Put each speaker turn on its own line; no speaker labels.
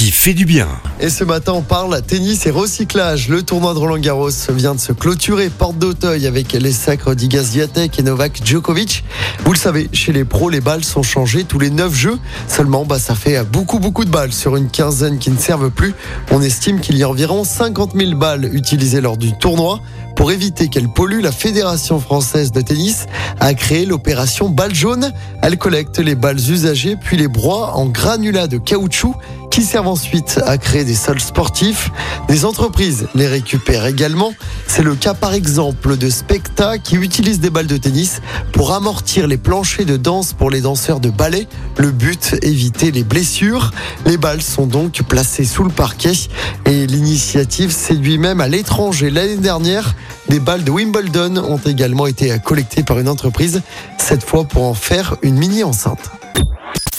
qui fait du bien.
Et ce matin, on parle tennis et recyclage. Le tournoi de Roland Garros vient de se clôturer porte d'Auteuil avec les sacres d'Igaz Viatek et Novak Djokovic. Vous le savez, chez les pros, les balles sont changées tous les 9 jeux. Seulement, bah, ça fait beaucoup, beaucoup de balles sur une quinzaine qui ne servent plus. On estime qu'il y a environ 50 000 balles utilisées lors du tournoi. Pour éviter qu'elle pollue, la Fédération française de tennis a créé l'opération balle jaune. Elle collecte les balles usagées puis les broie en granulats de caoutchouc qui servent ensuite à créer des sols sportifs. Des entreprises les récupèrent également. C'est le cas par exemple de Specta qui utilise des balles de tennis pour amortir les planchers de danse pour les danseurs de ballet. Le but, éviter les blessures. Les balles sont donc placées sous le parquet et l'initiative séduit même à l'étranger. L'année dernière, des balles de Wimbledon ont également été collectées par une entreprise, cette fois pour en faire une mini enceinte.